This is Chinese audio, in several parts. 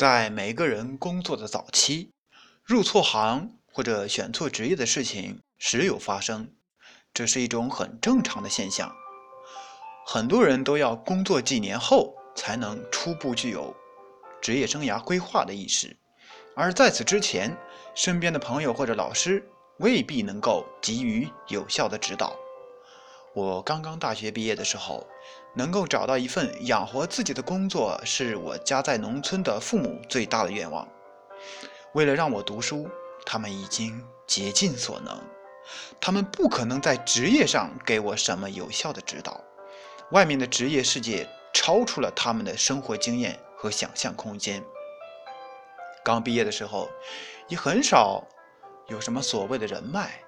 在每个人工作的早期，入错行或者选错职业的事情时有发生，这是一种很正常的现象。很多人都要工作几年后才能初步具有职业生涯规划的意识，而在此之前，身边的朋友或者老师未必能够给予有效的指导。我刚刚大学毕业的时候，能够找到一份养活自己的工作，是我家在农村的父母最大的愿望。为了让我读书，他们已经竭尽所能，他们不可能在职业上给我什么有效的指导。外面的职业世界超出了他们的生活经验和想象空间。刚毕业的时候，也很少有什么所谓的人脉，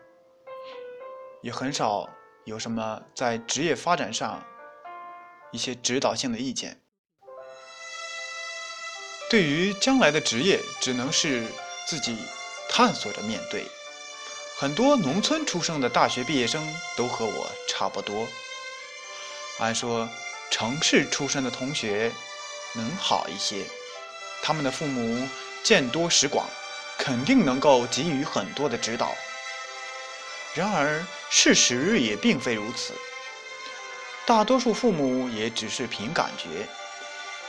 也很少。有什么在职业发展上一些指导性的意见？对于将来的职业，只能是自己探索着面对。很多农村出生的大学毕业生都和我差不多。按说城市出身的同学能好一些，他们的父母见多识广，肯定能够给予很多的指导。然而，事实也并非如此。大多数父母也只是凭感觉，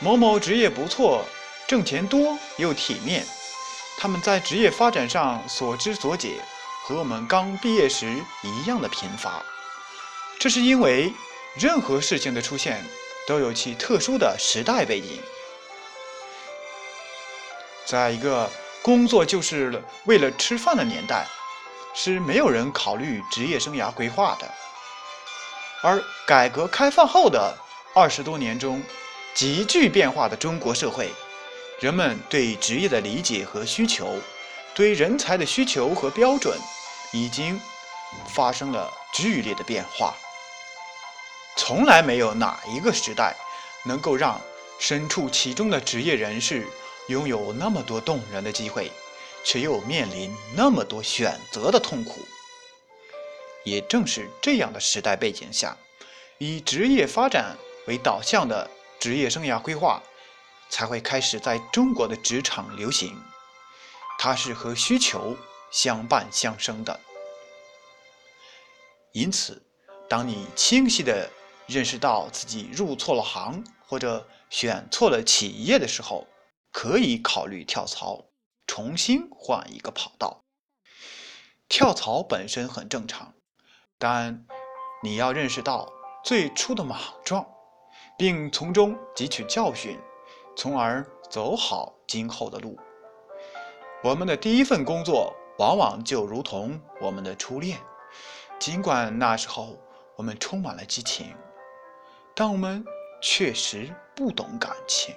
某某职业不错，挣钱多又体面，他们在职业发展上所知所解和我们刚毕业时一样的贫乏。这是因为任何事情的出现都有其特殊的时代背景。在一个工作就是为了吃饭的年代。是没有人考虑职业生涯规划的，而改革开放后的二十多年中，急剧变化的中国社会，人们对职业的理解和需求，对人才的需求和标准，已经发生了剧烈的变化。从来没有哪一个时代，能够让身处其中的职业人士拥有那么多动人的机会。却又面临那么多选择的痛苦。也正是这样的时代背景下，以职业发展为导向的职业生涯规划才会开始在中国的职场流行。它是和需求相伴相生的。因此，当你清晰地认识到自己入错了行或者选错了企业的时候，可以考虑跳槽。重新换一个跑道，跳槽本身很正常，但你要认识到最初的莽撞，并从中汲取教训，从而走好今后的路。我们的第一份工作往往就如同我们的初恋，尽管那时候我们充满了激情，但我们确实不懂感情。